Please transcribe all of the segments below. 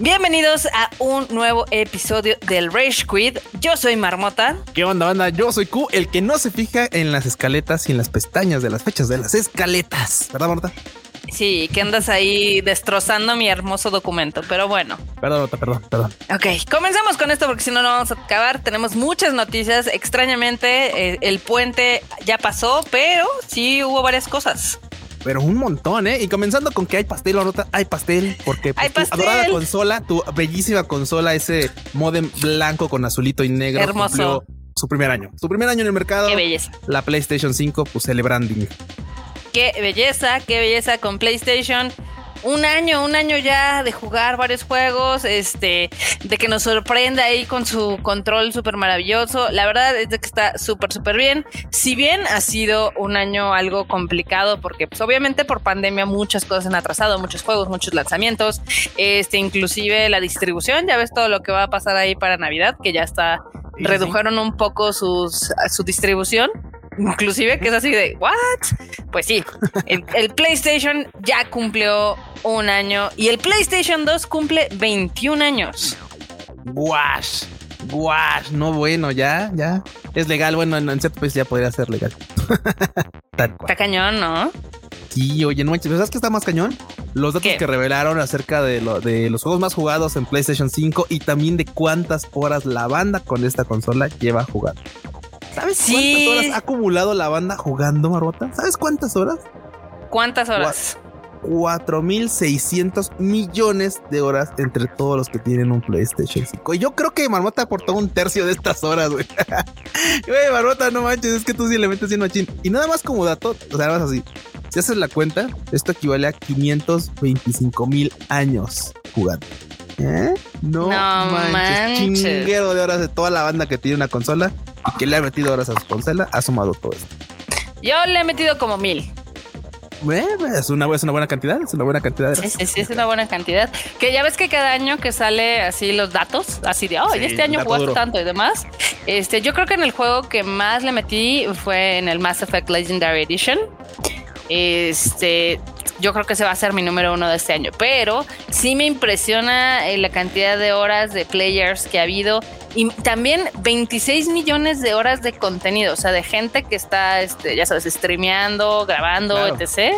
Bienvenidos a un nuevo episodio del Rage Quit. Yo soy Marmota. ¿Qué onda, banda? Yo soy Q, el que no se fija en las escaletas y en las pestañas de las fechas de las escaletas. ¿Verdad, Marmota? Sí, que andas ahí destrozando mi hermoso documento, pero bueno. Perdón, perdón, perdón. Ok, comencemos con esto porque si no, no vamos a acabar. Tenemos muchas noticias. Extrañamente, eh, el puente ya pasó, pero sí hubo varias cosas. Pero un montón, ¿eh? Y comenzando con que hay pastel, Marmota, hay pastel, porque pues, Hay tu pastel. adorada consola, tu bellísima consola, ese modem blanco con azulito y negro, Hermoso. su primer año. Su primer año en el mercado. Qué belleza. La PlayStation 5, pues celebrando. Qué belleza, qué belleza con PlayStation. Un año, un año ya de jugar varios juegos, este, de que nos sorprenda ahí con su control súper maravilloso. La verdad es de que está súper, súper bien. Si bien ha sido un año algo complicado, porque pues obviamente por pandemia muchas cosas han atrasado, muchos juegos, muchos lanzamientos, este, inclusive la distribución, ya ves todo lo que va a pasar ahí para Navidad, que ya está, Sí, redujeron un poco sus, su distribución. Inclusive que es así de, ¿what? Pues sí, el, el PlayStation ya cumplió un año y el PlayStation 2 cumple 21 años. Guash. Guash. No, bueno, ya, ya. Es legal. Bueno, en, en país ya podría ser legal. Tal cual. Está cañón, ¿no? Sí, oye, no manches, ¿sabes qué está más cañón? Los datos ¿Qué? que revelaron acerca de, lo, de los juegos más jugados en PlayStation 5 y también de cuántas horas la banda con esta consola lleva jugando. ¿Sabes Sí. cuántas horas ha acumulado la banda jugando, Marbota? ¿Sabes cuántas horas? ¿Cuántas horas? 4.600 millones de horas entre todos los que tienen un PlayStation 5. Y yo creo que Marmota aportó un tercio de estas horas, güey. Güey, Marmota, no manches, es que tú sí le metes bien machín. Y nada más como dato, o sea, nada más así. Si haces la cuenta, esto equivale a 525 mil años jugando. ¿Eh? No, No manches, manches. chinguero de horas de toda la banda que tiene una consola y que le ha metido horas a su consola, ha sumado todo esto. Yo le he metido como mil. Bueno, es una, es una buena cantidad, es una buena cantidad de Sí, horas. sí, sí, es una buena cantidad. Que ya ves que cada año que sale así los datos, así de, oh, Sí, este año jugaste duro. tanto y demás. Este, yo creo que en el juego que más le metí fue en el Mass Effect Legendary Edition. Este, yo creo que ese va a ser mi número uno de este año. Pero sí me impresiona eh, la cantidad de horas de players que ha habido. Y también 26 millones de horas de contenido, o sea, de gente que está, este, ya sabes, streameando, grabando, Claro. etc.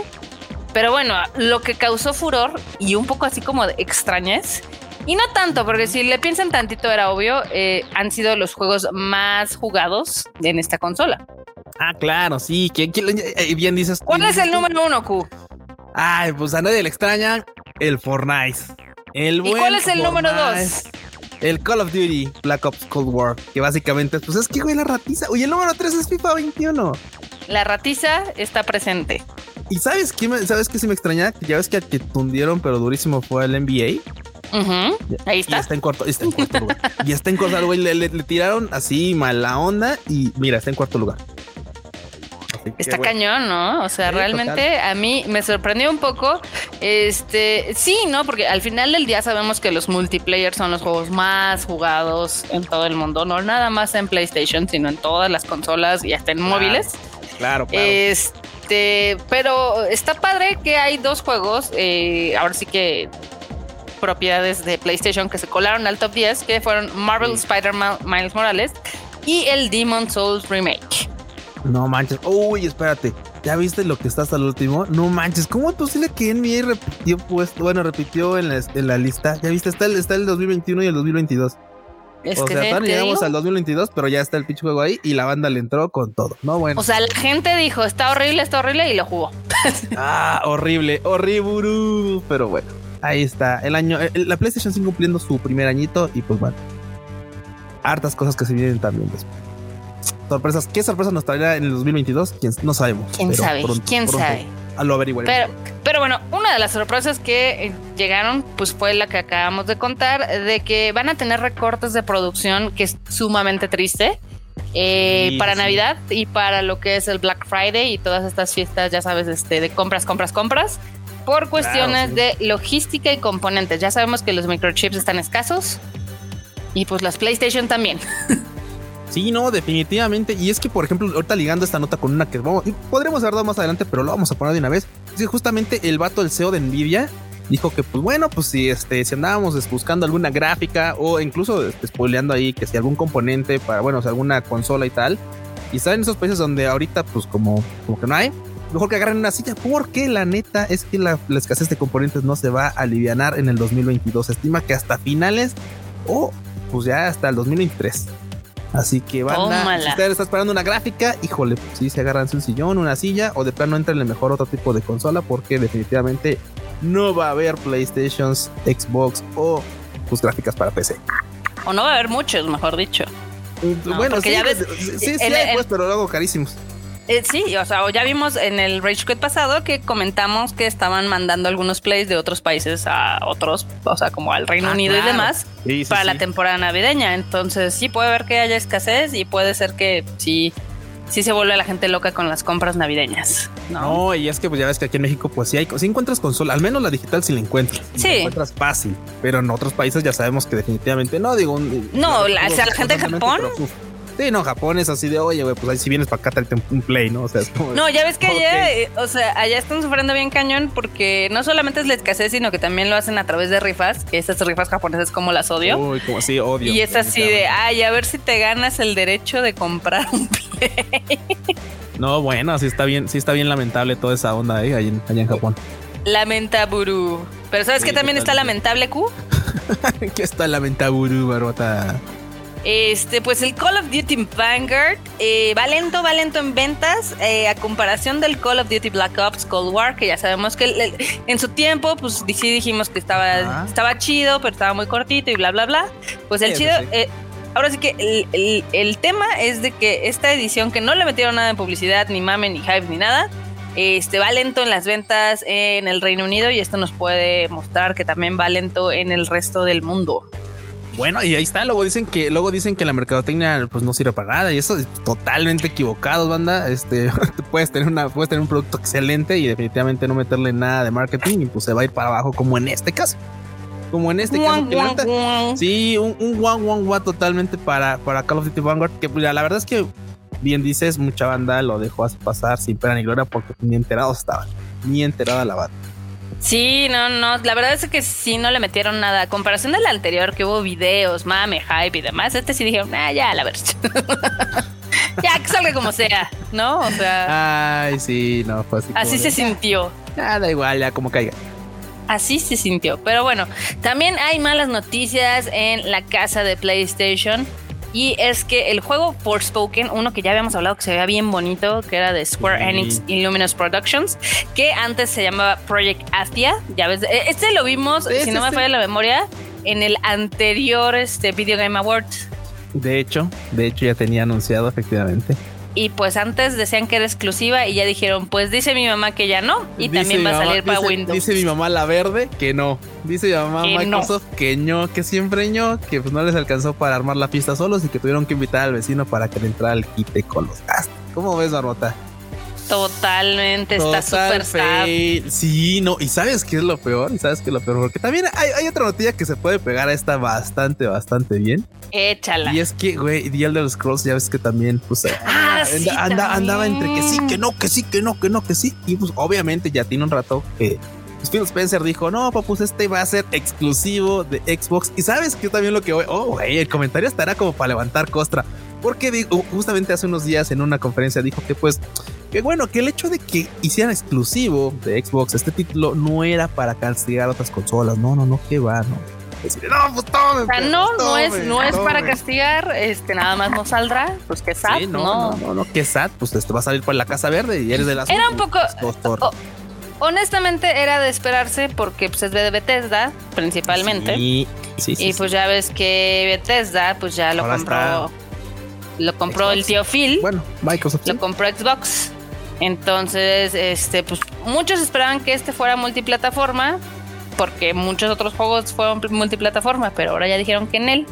Pero bueno, lo que causó furor y un poco así como de extrañez. Y no tanto, porque si le piensan tantito era obvio, eh, han sido los juegos más jugados en esta consola. Ah, claro, sí. ¿Quién, quién- eh, bien dices. ¿Cuál es el número uno, Q? Ay, pues a nadie le extraña el Fortnite. El ¿Y buen cuál es el número dos? El Call of Duty Black Ops Cold War, que básicamente, pues es que güey la ratiza. Oye, el número 3 es FIFA 21. La ratiza está presente. ¿Y sabes qué, me- sabes qué se me extraña? Ya ves que, que tundieron, pero durísimo fue el NBA. Ujú, Ahí Y está. está en cuarto, está en cuarto lugar. Y está en cuarto lugar. Le, le- le tiraron así mala onda y mira, está en cuarto lugar. Está bueno. cañón, ¿no? O sea, Sí, realmente a mí me sorprendió un poco. Este, sí, ¿no? Porque al final del día sabemos que los multiplayer son los juegos más jugados en todo el mundo, no nada más en PlayStation, sino en todas las consolas y hasta en Claro, móviles. Claro, claro. Este, pero está padre que hay dos juegos, eh, ahora sí que propiedades de PlayStation que se colaron al top 10, que fueron Marvel Sí. Spider-Man Miles Morales y el Demon Souls Remake. No manches. Uy, espérate. ¿Ya viste lo que está hasta el último? No manches. ¿Cómo es posible que NBA repitió puesto? Bueno, repitió en la, en la lista. ¿Ya viste? Está el, está el 2021 y el 2022. Es o que sea, no llegamos digo. al 2022, pero ya está el pinche juego ahí y la banda le entró con todo. No, bueno. O sea, la gente dijo, está horrible, está horrible y lo jugó. ah, horrible, horrible. Pero bueno, ahí está. El año, el- la PlayStation 5 cumpliendo su primer añito y pues bueno. Hartas cosas que se vienen también después. Sorpresas. ¿Qué sorpresas nos traerá en el 2022? ¿Quién, no sabemos. ¿Quién sabe? pronto- ¿Quién pronto sabe? a Lo averiguaremos. Pero, pero bueno, una de las sorpresas que eh, llegaron, pues fue la que acabamos de contar, de que van a tener recortes de producción, que es sumamente triste. eh, Sí, para sí. Navidad y para lo que es el Black Friday y todas estas fiestas, ya sabes, este, de compras, compras, compras, por cuestiones sí. de logística y componentes. Ya sabemos que los microchips están escasos y pues las PlayStation también. Sí, no, definitivamente. Y es que, por ejemplo, ahorita ligando esta nota con una que vamos, podremos haber dado más adelante, pero lo vamos a poner de una vez. Es que justamente el vato, el CEO de Nvidia, dijo que, pues bueno, pues si este, si andábamos buscando alguna gráfica o incluso este, spoileando ahí que si algún componente para, bueno, o alguna consola y tal, y están en esos países donde ahorita, pues como, como que no hay, mejor que agarren una silla, porque la neta es que la, la escasez de componentes no se va a aliviar en el 2022. Se estima que hasta finales o pues ya hasta el 2023. Así que banda, si usted está esperando una gráfica, híjole, pues sí, se agarran un sillón, una silla, o de plano entren en mejor otro tipo de consola, porque definitivamente no va a haber PlayStations, Xbox o pues gráficas para PC. O no va a haber muchos, mejor dicho. bueno, sí, ya ves, sí, sí, hay, pues, pero luego carísimos. Eh, sí, o sea, ya vimos en el Rage Quit pasado que comentamos que estaban mandando algunos plays de otros países a otros, o sea, como al Reino ah, Unido y demás, para la temporada navideña. Entonces, sí puede ver que haya escasez y puede ser que sí, sí se vuelve la gente loca con las compras navideñas. No, y es que pues ya ves que aquí en México, pues sí hay, sí encuentras consola, al menos la digital sí la encuentras. Sí. La encuentras fácil, pero en otros países ya sabemos que definitivamente no, digo. No, la, o sea, la gente de Japón. Sí, no, Japón es así de, oye, güey, pues ahí si vienes para acá, tráete un play, ¿no? O sea, es como. No, ya ves que allá, eh, o sea, allá están sufriendo bien cañón porque no solamente es la escasez, sino que también lo hacen a través de rifas, que esas rifas japonesas como las odio. Uy, como así, odio. Y es así de, ay, a ver si te ganas el derecho de comprar un play. No, bueno, sí está bien, sí está bien lamentable toda esa onda ahí, allá en, allá en Japón. Lamentaburu. Pero ¿sabes qué también está lamentable, Q? ¿Qué está lamentable, barbota? Este, pues el Call of Duty Vanguard eh, va lento, va lento en ventas eh, a comparación del Call of Duty Black Ops Cold War, que ya sabemos que en su tiempo, pues sí dijimos que estaba, estaba chido, pero estaba muy cortito y bla, bla, bla. Pues el chido, eh, ahora sí que el, tema es de que esta edición, que no le metieron nada en publicidad, ni mame, ni hype, ni nada, este va lento en las ventas en el Reino Unido y esto nos puede mostrar que también va lento en el resto del mundo. Bueno, y ahí está. Luego dicen que, luego dicen que la mercadotecnia pues no sirve para nada. Y eso es totalmente equivocado, banda. Este puedes tener una, puedes tener un producto excelente y definitivamente no meterle nada de marketing y pues se va a ir para abajo, como en este caso. Como en este caso, sí, un, un one, one, one totalmente para, para Call of Duty Vanguard. Que pues, la verdad es que bien dices, mucha banda lo dejó pasar sin pena ni gloria porque ni enterados estaban, ni enterada la banda. Sí, no, no, la verdad es que sí no le metieron nada. A comparación del anterior, que hubo videos, mame, hype y demás, este sí dijeron, ah, ya, la verdad. ya, que salga como sea, ¿no? O sea. Ay, sí, no, fue así. Así se sintió. Ah, da igual, ya como caiga. Así se sintió. Pero bueno, también hay malas noticias en la casa de PlayStation. Y es que el juego Forspoken, uno que ya habíamos hablado que se veía bien bonito, que era de Square Enix Illuminous Productions, que antes se llamaba Project Athia. Ya ves, e, este lo vimos, si no me falla la memoria, en el anterior este, Video Game Awards. De hecho, de hecho ya tenía anunciado efectivamente y pues antes decían que era exclusiva y ya dijeron, pues dice mi mamá que ya no y también va a salir para Windows. Dice mi mamá la verde que no. Dice mi mamá Microsoft que no, que siempre no, que pues no les alcanzó para armar la pista solos y que tuvieron que invitar al vecino para que le entrara el quite con los gastos. ¿Cómo ves, Barbota? Totalmente, está súper Sí, no, y sabes qué es lo peor, y sabes qué es lo peor, porque también hay, otra noticia que se puede pegar a esta bastante, bastante bien. Échala. Y es que, güey, The Elder Scrolls, ya ves que también, pues, ah, andaba entre que sí, que no, que sí, que no, que no, que sí. Y pues, obviamente, ya tiene un rato que pues, Phil Spencer dijo, no, pues este va a ser exclusivo de Xbox. Y sabes que también lo que, oh, güey, el comentario estará como para levantar costra. Porque digo, justamente hace unos días en una conferencia dijo que pues que bueno, que el hecho de que hicieran exclusivo de Xbox este título no era para castigar otras consolas. No, no, no, que va, no. no, pues tome, no, no es, no es para castigar, este, nada más no saldrá, pues que sad, no, no, no, no, que sad, pues te va a salir por la casa verde y eres de las. Era un poco. honestamente era de esperarse porque pues es de Bethesda principalmente. Sí, sí, y pues ya ves que Bethesda pues ya lo compró. Lo compró el tío Phil. Bueno, Microsoft. Lo compró Xbox. Entonces, este, pues muchos esperaban que este fuera multiplataforma, porque muchos otros juegos fueron multiplataforma, pero ahora ya dijeron que en él,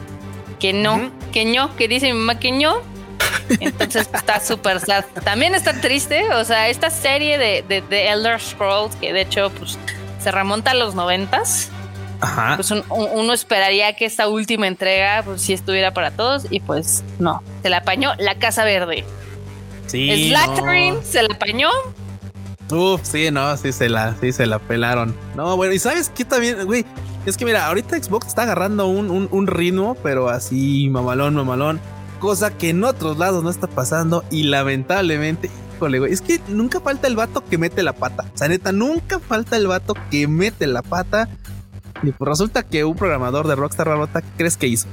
que no, que no, que dice mi mamá que no. Entonces pues, está súper sad. También está triste, o sea, esta serie de, de, Elder Scrolls, que de hecho pues se remonta a los noventas. Pues uno esperaría que esta última entrega pues sí estuviera para todos y pues no. se la apañó la Casa Verde. Sí. Slytherin se la apañó. Uf, sí, no, sí se la, sí se la pelaron. No, bueno, y sabes qué también, güey, es que mira, ahorita Xbox está agarrando un, un, un ritmo, pero así, mamalón, mamalón, cosa que en otros lados no está pasando y lamentablemente, híjole, güey, es que nunca falta el vato que mete la pata. O sea, neta, nunca falta el vato que mete la pata. Y pues resulta que un programador de Rockstar ¿qué crees que hizo?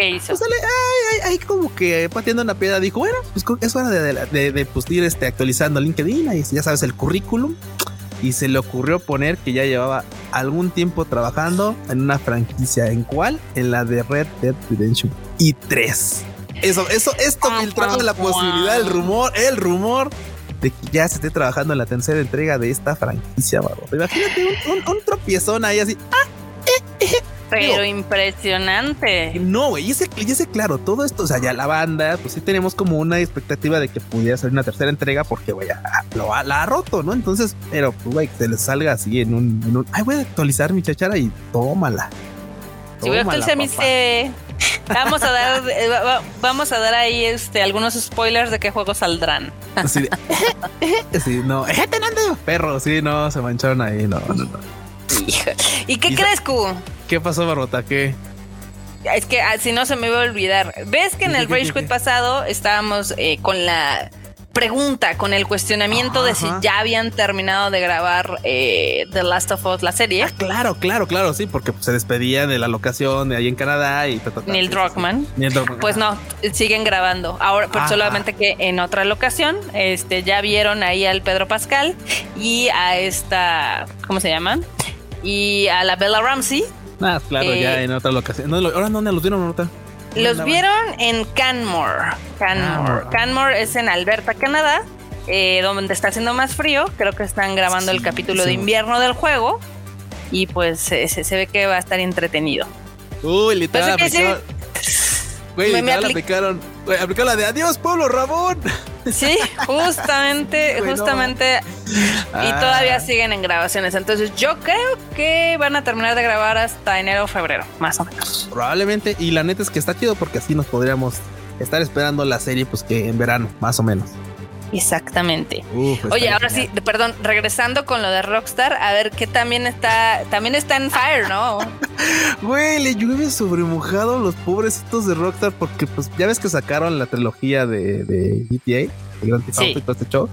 ¿Qué hizo? Pues ahí, ahí, como que pateando una piedra dijo, bueno, pues es hora de, de, de, pues, ir este, actualizando LinkedIn y ya sabes el currículum. Y se le ocurrió poner que ya llevaba algún tiempo trabajando en una franquicia. ¿En cuál? En la de Red Dead Redemption y 3. Eso, eso, esto filtrando la posibilidad, el rumor, el rumor de que ya se esté trabajando en la tercera entrega de esta franquicia, babo. Imagínate un, un, un, tropiezón ahí así. ¡Ah! Eh, eh. Pero impresionante. No, güey, y ese, y ese, claro, todo esto, o sea, ya la banda, pues sí tenemos como una expectativa de que pudiera ser una tercera entrega porque, güey, lo, la ha roto, ¿no? Entonces, pero, pues, güey, que se le salga así en un, en un, ay, voy a actualizar mi chachara y tómala. Si voy a actualizar mi C. Vamos a dar, vamos a dar ahí este algunos spoilers de qué juegos saldrán. De, sí, no, perro, sí, no, se mancharon ahí, no, no, no. ¿Y qué crees, Q? ¿Qué pasó, Barrota? ¿Qué? Es que ah, si no se me iba a olvidar. ¿Ves que en el Rage Quit pasado estábamos eh, con la pregunta, con el cuestionamiento de si ya habían terminado de grabar eh, The Last of Us, la serie? Ah, claro, claro, claro, sí, porque se despedía de la locación de ahí en Canadá y... Neil Druckmann. Pues no, siguen grabando. Ahora, solamente que en otra locación, este, ya vieron ahí al Pedro Pascal y a esta, ¿cómo se llama? Y a la Bella Ramsey Ah, claro, ya en otra locación. ¿Ahora dónde los vieron, Nota? Los vieron en Canmore. Canmore. Canmore es en Alberta, Canadá, eh, donde está haciendo más frío. Creo que están grabando el capítulo de invierno del juego. Y pues se, se, ve que va a estar entretenido. Uy, literal. Güey, me, me aplicaron, aplicaron la de adiós, Pablo Ramón. Sí, justamente, justamente. Y todavía ah. siguen en grabaciones. Entonces, yo creo que van a terminar de grabar hasta enero o febrero, más o menos. Probablemente. Y la neta es que está chido porque así nos podríamos estar esperando la serie, pues que en verano, más o menos. Exactamente. Oye, ahora sí, perdón, regresando con lo de Rockstar, a ver qué también está, también está en Fire, ¿no? Güey, le llueve sobre mojado los pobrecitos de Rockstar porque pues ya ves que sacaron la trilogía de, de GTA, el Grand Theft Auto y todo este show.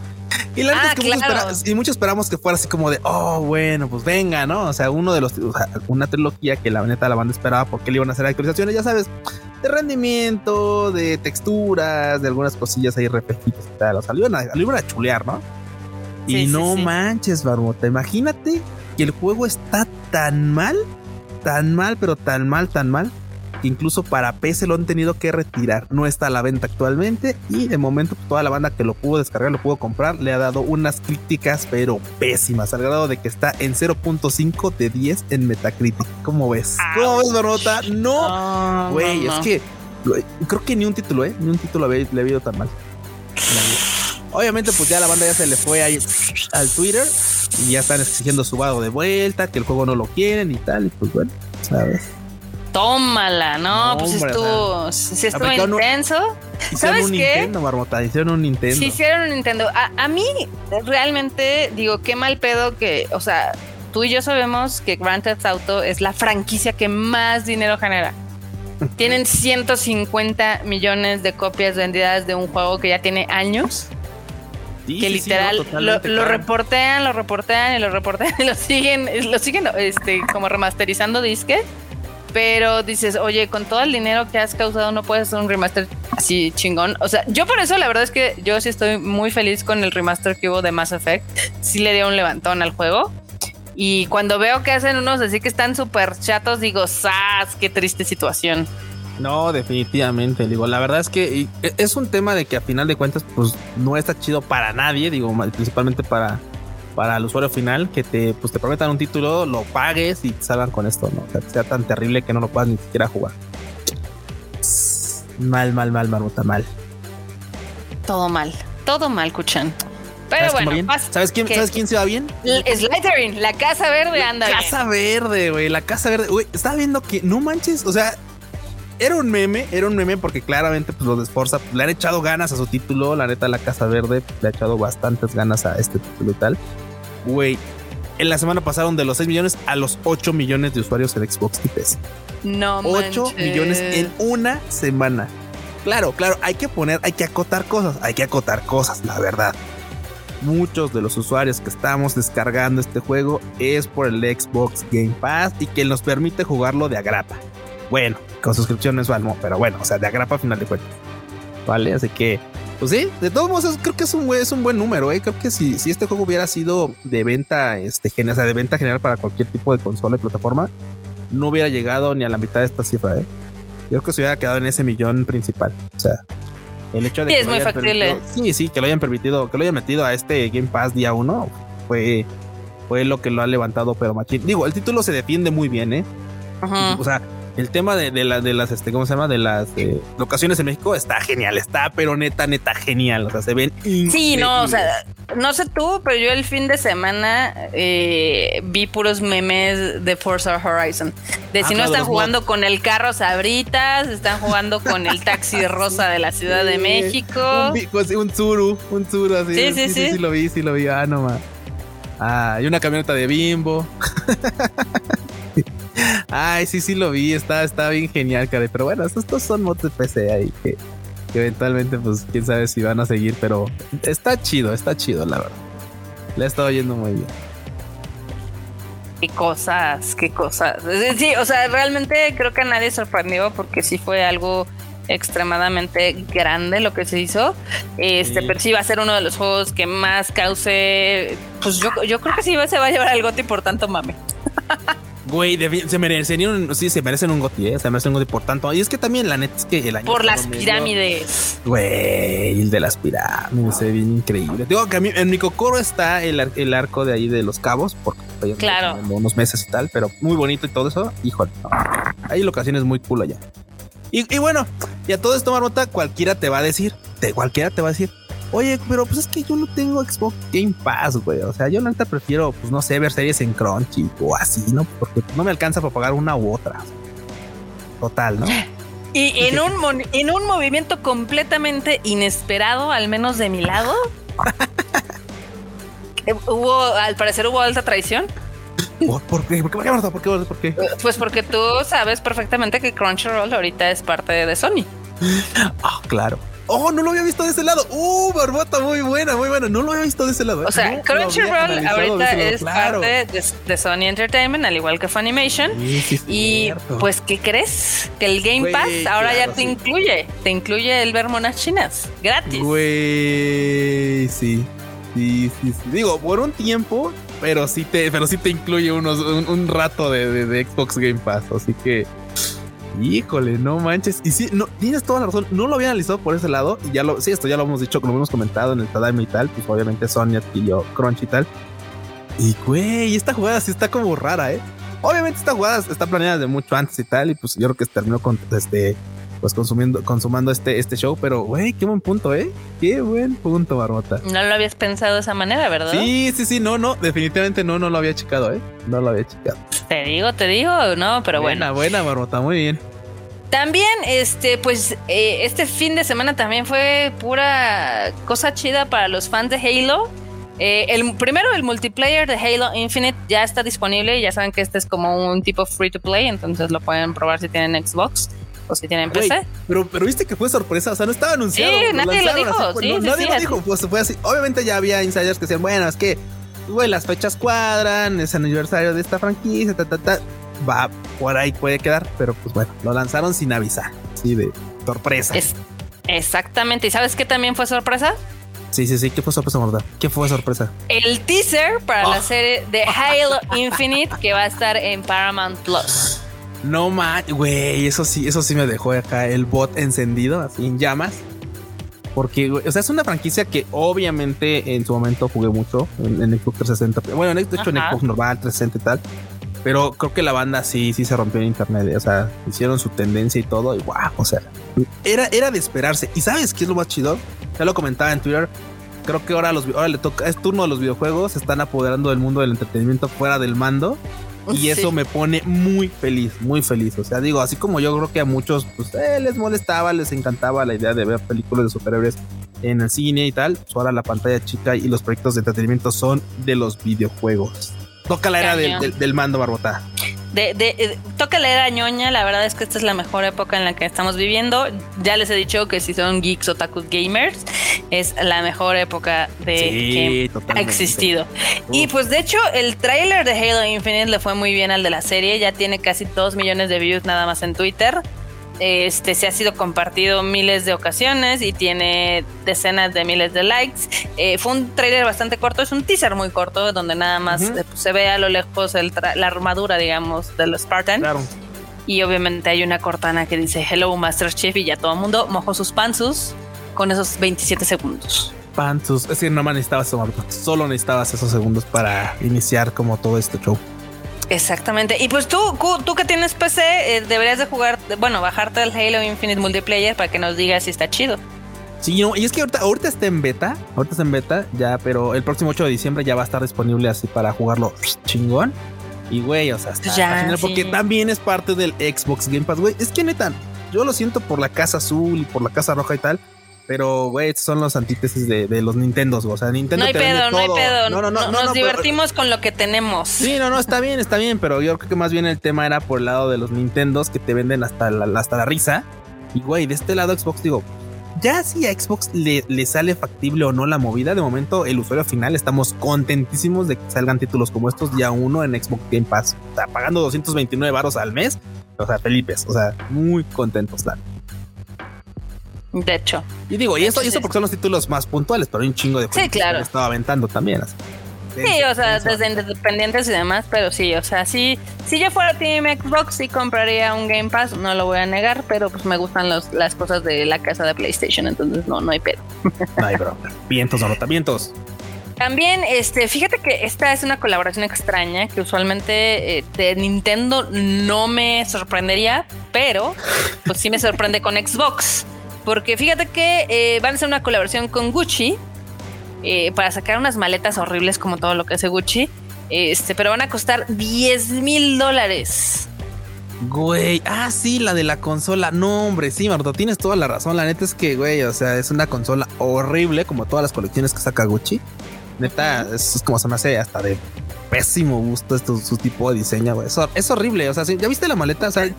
Y la ah, es que muchos, esperamos, y muchos esperamos que fuera así como de, oh, bueno, pues venga, ¿no? O sea, uno de los, o sea, una trilogía que la neta la banda esperaba porque le iban a hacer actualizaciones, ya sabes, de rendimiento, de texturas, de algunas cosillas ahí repetidas y tal. O sea, le iban a, a chulear, ¿no? y no manches, Barbota, imagínate que el juego está tan mal, tan mal, pero tan mal, tan mal, incluso para PC lo han tenido que retirar. No está a la venta actualmente y de momento pues, toda la banda que lo pudo descargar, lo pudo comprar, le ha dado unas críticas pero pésimas, al grado de que está en 0.5 de 10 en Metacritic. ¿Cómo ves? ¿Cómo ves, Barota? No, güey, es que creo que ni un título, ¿eh? Ni un título le ha habido tan mal. Obviamente, pues ya la banda ya se le fue ahí al Twitter y ya están exigiendo su vago de vuelta, que el juego no lo quieren y tal. Y pues bueno, ¿sabes? Tómala, no, pues estuvo, si estuvo intenso. ¿Sabes un qué? Nintendo, Marmota, hicieron un Nintendo. Sí, hicieron un Nintendo. A, mí, realmente, digo, qué mal pedo que, o sea, tú y yo sabemos que Grand Theft Auto es la franquicia que más dinero genera. Tienen 150 millones de copias vendidas de un juego que ya tiene años. que literal lo, reportean, lo reportean y lo reportean y lo siguen, lo siguen este, como remasterizando disque pero dices, oye, con todo el dinero que has causado no puedes hacer un remaster así chingón. O sea, yo por eso la verdad es que yo sí estoy muy feliz con el remaster que hubo de Mass Effect. Sí le dio un levantón al juego. Y cuando veo que hacen unos así que están súper chatos, digo, ¡zas! ¡Qué triste situación! No, definitivamente, digo, la verdad es que e, es un tema de que a final de cuentas, pues no está chido para nadie, digo, principalmente para para el usuario final que te, pues, te prometan un título, lo pagues y salgan con esto, ¿no? O sea, sea tan terrible que no lo puedas ni siquiera jugar. Mal, mal, mal, marmota, mal. Todo mal, todo mal, Kuchan. Pero bueno, ¿sabes quién, ¿sabes quién se va bien? Slytherin, la Casa Verde, anda. Casa Verde, güey, la Casa Verde. Güey, estaba viendo que no manches, o sea, era un meme, era un meme porque claramente pues los de Forza pues, le han echado ganas a su título, la neta la Casa Verde le ha echado bastantes ganas a este título y tal. Güey, en la semana pasaron de los 6 millones a los 8 millones de usuarios en Xbox y PC. No 8 millones en una semana. Claro, claro, hay que poner, hay que acotar cosas, hay que acotar cosas, la verdad. Muchos de los usuarios que estamos descargando este juego es por el Xbox Game Pass y que nos permite jugarlo de agrapa. Bueno, con suscripción mensual, no, pero bueno, o sea, de agrapa a final de cuentas. Vale, así que, pues sí, de todos modos, creo que es un, es un buen número, ¿eh? Creo que si, si este juego hubiera sido de venta, este, o sea, de venta general para cualquier tipo de consola y plataforma, no hubiera llegado ni a la mitad de esta cifra, ¿eh? Yo creo que se hubiera quedado en ese millón principal. O sea, el hecho de sí, que es muy factible. Sí, sí, que lo hayan permitido, que lo hayan metido a este Game Pass día uno fue, fue lo que lo ha levantado, pero machín. Digo, el título se defiende muy bien, ¿eh? O sea, el tema de, de, de las, este, ¿cómo se llama? De las eh, locaciones en México está genial, está, pero neta, neta, genial. O sea, se ven. Sí, no, o sea, no sé tú, pero yo el fin de semana eh, vi puros memes de Forza Horizon. De si ah, no están jugando con el carro Sabritas, están jugando con el taxi rosa de la Ciudad de México. Un, pues, un Zuru, un Zuru así. Sí sí, sí, sí, lo vi, sí lo vi. Ah, no más. Ah, y una camioneta de bimbo. Ay, sí, sí lo vi. Está, está bien genial, cara. Pero bueno, estos son mods de PC ahí que, eventualmente, pues quién sabe si van a seguir. Pero está chido, está chido, la verdad. Le ha estado yendo muy bien. Qué cosas, qué cosas. Sí, o sea, realmente creo que a nadie sorprendió porque sí fue algo extremadamente grande lo que se hizo. Este, pero sí va a ser uno de los juegos que más cause. Pues yo, yo creo que sí se va a llevar al goti por tanto mame. Güey, se merecen un, sí, se merecen un goti, ¿eh? se merecen un goti por tanto. Y es que también la neta es que el año Por las pirámides. Güey, el de las pirámides se ve bien increíble. Digo que a mí en mi cocoro está el, el arco de ahí de los cabos, porque claro. unos meses y tal, pero muy bonito y todo eso. Híjole, hay locaciones muy cool allá. Y, y bueno, y a todo esto, Marmota, cualquiera te va a decir, te, cualquiera te va a decir, Oye, pero pues es que yo no tengo Xbox Game Pass, güey. O sea, yo neta prefiero, pues no sé, ver series en Crunchy o así, ¿no? Porque no me alcanza para pagar una u otra. Total, ¿no? Y en un, en un movimiento completamente inesperado, al menos de mi lado, hubo, al parecer hubo alta traición. ¿Por, qué? ¿Por qué, ¿Por qué? ¿Por qué? Pues porque tú sabes perfectamente que Crunchyroll ahorita es parte de Sony. Ah, claro. Oh, no lo había visto de ese lado. Uh, barbota, muy buena, muy buena. No lo había visto de ese lado. O sea, Crunchyroll ahorita es parte de, Sony Entertainment, al igual que Funimation. y pues, ¿qué crees? Que el Game Pass ahora ya te incluye. Te incluye el ver monas chinas. Gratis. Güey, sí. Sí, sí, sí. Digo, por un tiempo, pero sí te, pero sí te incluye unos, un, rato de, de Xbox Game Pass. Así que Híjole, no manches. Y sí, no, tienes toda la razón. No lo había analizado por ese lado. Y ya lo, sí, esto ya lo hemos dicho, como hemos comentado en el Tadaima y tal. Pues obviamente Sony adquirió Crunch y tal. Y güey, esta jugada sí está como rara, eh. Obviamente esta jugada está planeada de mucho antes y tal. Y pues yo creo que terminó con este, pues consumiendo, consumando este, este show. Pero güey, qué buen punto, eh. Qué buen punto, Barbota. No lo habías pensado de esa manera, ¿verdad? Sí, sí, sí, no, no, definitivamente no, no lo había checado, eh. No lo había checado. Te digo, te digo, no, pero buena, bueno. Buena, Barbota, muy bien. También, este, pues, eh, este fin de semana también fue pura cosa chida para los fans de Halo. Eh, el primero, el multiplayer de Halo Infinite ya está disponible. Ya saben que este es como un tipo free to play, entonces lo pueden probar si tienen Xbox o si tienen PC. pero, pero viste que fue sorpresa, o sea, no estaba anunciado. Sí, nadie lo dijo. nadie lo dijo, pues fue así. Obviamente ya había insiders que decían, bueno, es que, güey, las fechas cuadran, es aniversario de esta franquicia, ta, ta, ta va por ahí puede quedar, pero pues bueno, lo lanzaron sin avisar, sí, de sorpresa. exactamente. ¿Y sabes qué también fue sorpresa? Sí, sí, sí. ¿Qué fue sorpresa, verdad? ¿Qué fue sorpresa? El teaser para la ah. serie de Halo Infinite que va a estar en Paramount Plus. No más, güey, eso sí, eso sí me dejó acá el bot encendido, así en llamas. Porque, o sea, es una franquicia que obviamente en su momento jugué mucho en, en Xbox 360. Bueno, de hecho en Xbox normal, 360 y tal. Pero creo que la banda sí, sí se rompió en internet. O sea, hicieron su tendencia y todo. Y wow, o sea, era, era de esperarse. Y sabes qué es lo más chido? Ya lo comentaba en Twitter. Creo que ahora, los, ahora le toca, es turno de los videojuegos. Se están apoderando del mundo del entretenimiento fuera del mando. Y eso me pone muy feliz, muy feliz. O sea, digo, así como yo creo que a muchos pues, eh, les molestaba, les encantaba la idea de ver películas de superhéroes en el cine y tal, pues ahora la pantalla chica y los proyectos de entretenimiento son de los videojuegos. Toca la era del, del, mando, Barbota. De, de, eh, toca la era ñoña, la verdad es que esta es la mejor época en la que estamos viviendo. Ya les he dicho que si son geeks, otakus, gamers, es la mejor época de que ha existido. Y pues de hecho el tráiler de Halo Infinite le fue muy bien al de la serie, ya tiene casi 2 millones de views nada más en Twitter. Este se ha sido compartido miles de ocasiones y tiene decenas de miles de likes. Eh, fue un trailer bastante corto, es un teaser muy corto donde nada más eh, pues, se ve a lo lejos la armadura, digamos, de los Spartan. Y obviamente hay una cortana que dice Hello Master Chief y ya todo el mundo mojó sus panzus con esos 27 segundos. Panzus, es decir, no necesitabas solo necesitabas esos segundos para iniciar como todo este show. Exactamente. Y pues tú, tú que tienes PC, eh, deberías de jugar, bueno, bajarte el Halo Infinite Multiplayer para que nos digas si está chido. Sí, y es que ahorita, ahorita está en beta, ahorita está en beta, ya, pero el próximo 8 de diciembre ya va a estar disponible así para jugarlo chingón. Y güey, o sea, está ya, porque también es parte del Xbox Game Pass, güey. Es que neta, yo lo siento por la casa azul y por la casa roja y tal, pero, güey, son los antítesis de, de los Nintendos. O sea, Nintendo. No hay pedo, no hay pedo. No, no, no. Nos divertimos con lo que tenemos. Sí, no, no, está bien, está bien. Pero yo creo que más bien el tema era por el lado de los Nintendos que te venden hasta la, hasta la risa. Y, güey, de este lado Xbox, digo, ya si a Xbox le, le, sale factible o no la movida, de momento el usuario final estamos contentísimos de que salgan títulos como estos día uno en Xbox Game Pass. O sea, pagando 229 baros al mes. O sea, Felipes, o sea, muy contentos, claro. De hecho. Y digo, y eso, y eso porque son los títulos más puntuales, pero hay un chingo de sí, claro. que estaba aventando también. Sí, o sea, desde independientes y demás, pero sí, o sea, sí, si yo fuera Team Xbox, sí compraría un Game Pass, no lo voy a negar, pero pues me gustan los, las cosas de la casa de PlayStation, entonces no, no hay pedo. No hay bro. Vientos, anotamientos. También, este, fíjate que esta es una colaboración extraña que usualmente eh, de Nintendo no me sorprendería, pero pues sí me sorprende con Xbox. Porque fíjate que eh, van a hacer una colaboración con Gucci eh, para sacar unas maletas horribles como todo lo que hace Gucci. Este, pero van a costar 10 mil dólares. Güey, ah, sí, la de la consola. No, hombre, sí, Marto, tienes toda la razón. La neta es que, güey, o sea, es una consola horrible como todas las colecciones que saca Gucci. Neta, es como se me hace hasta de pésimo gusto esto, su tipo de diseño, güey. Es, horrible. O sea, ¿ya viste la maleta? O sea,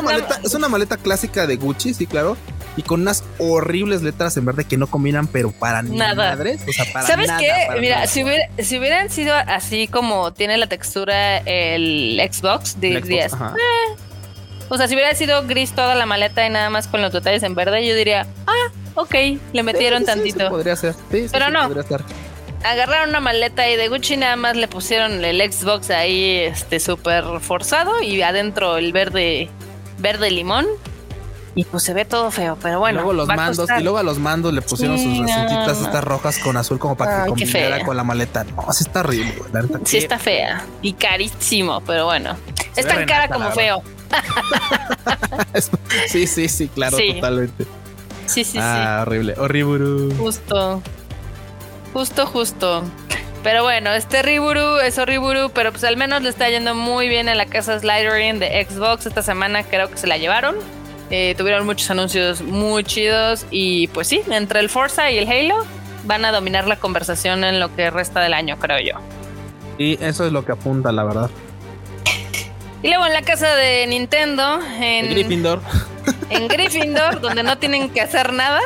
maleta, es una maleta clásica de Gucci, sí, claro y con unas horribles letras en verde que no combinan, pero para nada. Madres, o sea, para ¿Sabes qué? Mira, si, hubieran sido así como tiene la textura el Xbox de 10. Eh, o sea, si hubiera sido gris toda la maleta y nada más con los detalles en verde, yo diría, ah, ok, le metieron tantito. podría ser. pero no. Agarraron una maleta ahí de Gucci, nada más le pusieron el Xbox ahí, este, súper forzado y adentro el verde, verde limón y pues se ve todo feo, pero bueno. Y luego los mandos, y luego a los mandos le pusieron sus recintitas estas rojas con azul como para que combinara con la maleta. No, sí está horrible, Sí está fea y carísimo, pero bueno. es tan cara como feo. sí, sí, sí, claro, totalmente. Sí, sí, ah, horrible, horrible. Justo. Justo, justo. Pero bueno, este Riburu es horrible, pero pues al menos le está yendo muy bien en la casa Slidering de Xbox. Esta semana creo que se la llevaron. Eh, tuvieron muchos anuncios muy chidos y pues sí, entre el Forza y el Halo van a dominar la conversación en lo que resta del año, creo yo. Y eso es lo que apunta, la verdad. Y luego en la casa de Nintendo, en Gryffindor. En Gryffindor, donde no tienen que hacer nada.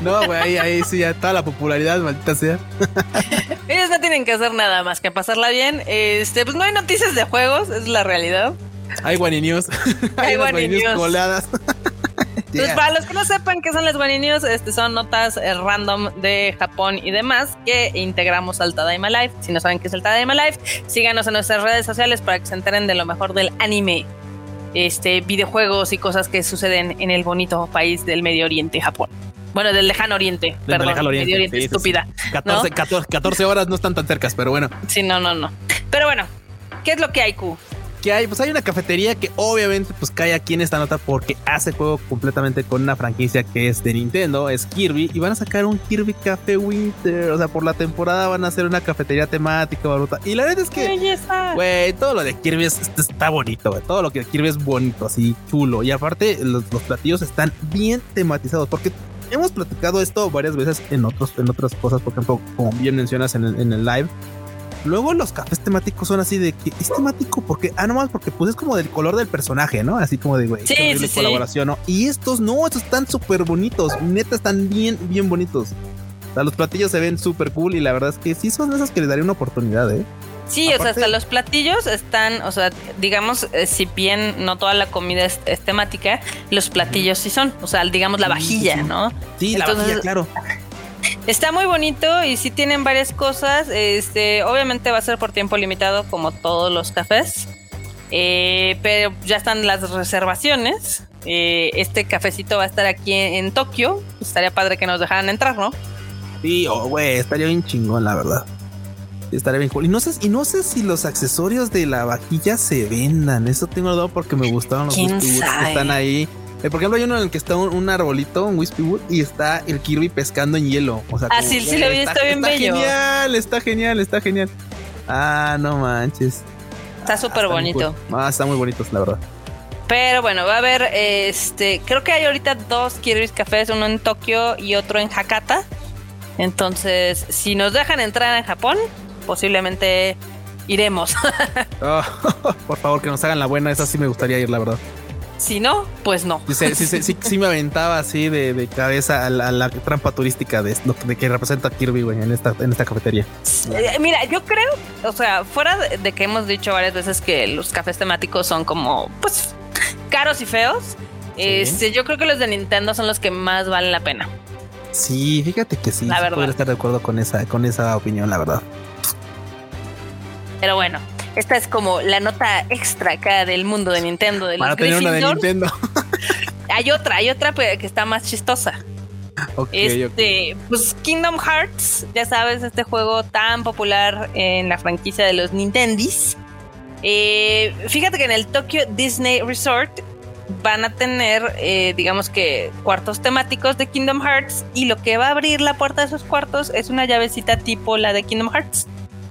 No, güey, ahí, ahí sí ya está la popularidad, maldita sea. Ellos no tienen que hacer nada más que pasarla bien. Este, pues no hay noticias de juegos, es la realidad. Hay guaninios. Hay, guaninios coladas. Pues para los que no sepan qué son las guaninios, este son notas eh, random de Japón y demás que integramos al Tadaima Live. Si no saben qué es el Tadaima Live, síganos en nuestras redes sociales para que se enteren de lo mejor del anime, este, videojuegos y cosas que suceden en el bonito país del Medio Oriente, Japón. Bueno, del lejano oriente, perdón, lejano oriente, Medio Oriente, estúpida. 14, 14, 14, horas no están tan cercas, pero bueno. Sí, no, no, no. Pero bueno, ¿qué es lo que hay, Q? ¿Qué hay? Pues hay una cafetería que obviamente pues cae aquí en esta nota porque hace juego completamente con una franquicia que es de Nintendo, es Kirby, y van a sacar un Kirby Café Winter. O sea, por la temporada van a hacer una cafetería temática, baruta. Y la verdad es que, güey, todo lo de Kirby está bonito, güey. Todo lo que de Kirby es bonito, así chulo. Y aparte, los, platillos están bien tematizados porque hemos platicado esto varias veces en otros, en otras cosas, por ejemplo, como bien mencionas en el, en el live Luego los cafés temáticos son así de que es temático porque, ah, nomás porque pues es como del color del personaje, ¿no? Así como de, güey, sí, colaboración, ¿no? Y estos no, estos están súper bonitos, neta están bien, bien bonitos. O sea, los platillos se ven súper cool y la verdad es que sí son esas que le daría una oportunidad, ¿eh? Sí, o sea, hasta los platillos están, o sea, digamos, eh, si bien no toda la comida es, temática, los platillos sí son, o sea, digamos la vajilla, ¿no? Sí, la vajilla, claro. Está muy bonito y sí tienen varias cosas. Este, obviamente va a ser por tiempo limitado, como todos los cafés. Eh, pero ya están las reservaciones. Eh, este cafecito va a estar aquí en, Tokio. estaría padre que nos dejaran entrar, ¿no? Sí, oh, güey, estaría bien chingón, la verdad. Estaría bien cool. Y no sé, y no sé si los accesorios de la vajilla se vendan. Eso tengo duda porque me gustaron los que están ahí. Eh, por ejemplo, hay uno en el que está un, arbolito, un Wispy Wood, y está el Kirby pescando en hielo. O sea, ah, sí, sí lo vi, está, bien bello. Está genial, está genial, está genial. Ah, no manches. Está súper bonito. Ah, está muy bonito, la verdad. Pero bueno, va a haber este. Creo que hay ahorita dos Kirby's Cafés, uno en Tokio y otro en Hakata. Entonces, si nos dejan entrar en Japón, posiblemente iremos. Oh, por favor, que nos hagan la buena. Esa sí me gustaría ir, la verdad. Si no, pues no. Sí, sí, sí, me aventaba así de, cabeza a la, trampa turística de, de que representa Kirby, güey, en esta, en esta cafetería. Eh, mira, yo creo, o sea, fuera de que hemos dicho varias veces que los cafés temáticos son como, pues, caros y feos, este, yo creo que los de Nintendo son los que más valen la pena. Sí, fíjate que sí. La verdad. Podría estar de acuerdo con esa, con esa opinión, la verdad. Pero bueno, esta es como la nota extra acá del mundo de Nintendo. De Para tener una de Nintendo. hay otra, hay otra que está más chistosa. este, pues Kingdom Hearts, ya sabes, este juego tan popular en la franquicia de los Nintendis. Eh, fíjate que en el Tokyo Disney Resort van a tener, eh, digamos que, cuartos temáticos de Kingdom Hearts y lo que va a abrir la puerta de esos cuartos es una llavecita tipo la de Kingdom Hearts.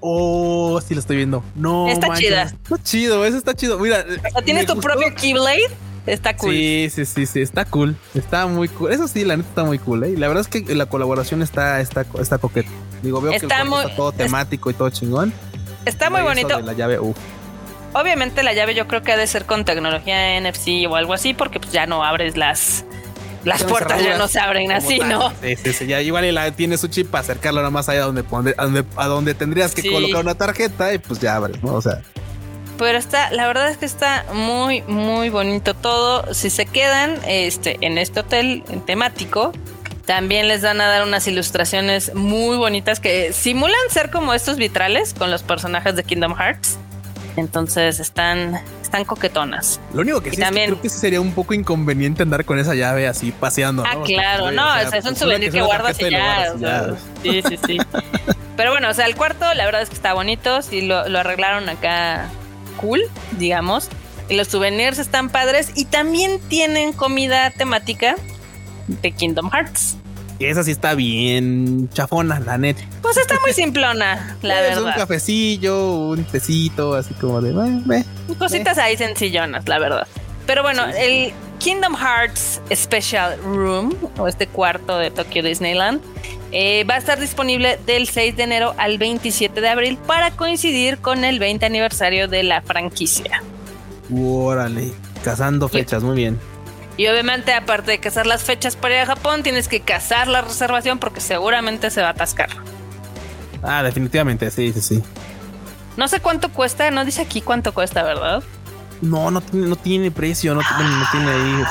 Oh, sí lo estoy viendo. No, está chida. Está chido, eso está chido. Mira, tienes tu propio Keyblade. Está cool. Sí, sí, sí, sí, está cool. Está muy cool. Eso sí, la neta está muy cool, ¿eh? Y la verdad es que la colaboración está, está, está coqueta. Digo, veo que el está todo temático y todo chingón. Está muy bonito. la llave, uf. Obviamente la llave yo creo que ha de ser con tecnología NFC o algo así, porque pues ya no abres las las puertas ya no se abren así, ¿no? Sí, sí, sí, ya igual la, tiene su chip para acercarlo nada más allá donde, a donde, a donde tendrías que colocar una tarjeta y pues ya abres, ¿no? O sea. Pero está, la verdad es que está muy, muy bonito todo. Si se quedan este, en este hotel en temático, también les van a dar unas ilustraciones muy bonitas que simulan ser como estos vitrales con los personajes de Kingdom Hearts. Entonces están, están coquetonas. Lo único que sí también, creo que sería un poco inconveniente andar con esa llave así paseando. Ah, claro, no, es un pues, souvenir que guardas y ya. sí, sí, sí. Pero bueno, o sea, el cuarto la verdad es que está bonito, sí lo, lo arreglaron acá cool, digamos. Y los souvenirs están padres y también tienen comida temática de Kingdom Hearts. Esa sí está bien chafona, la neta. Pues está muy simplona, la es verdad. Un cafecillo, un tecito, así como de. Cositas ahí sencillonas, la verdad. Pero bueno, el Kingdom Hearts Special Room, o este cuarto de Tokyo Disneyland, eh, va a estar disponible del 6 de enero al 27 de abril para coincidir con el 20 aniversario de la franquicia. Órale, cazando fechas, muy bien. Y obviamente, aparte de cazar las fechas para ir a Japón, tienes que cazar la reservación porque seguramente se va a atascar. Ah, definitivamente, sí, sí, sí. No sé cuánto cuesta, no dice aquí cuánto cuesta, ¿verdad? No, no tiene, no tiene precio, no, tiene, ahí.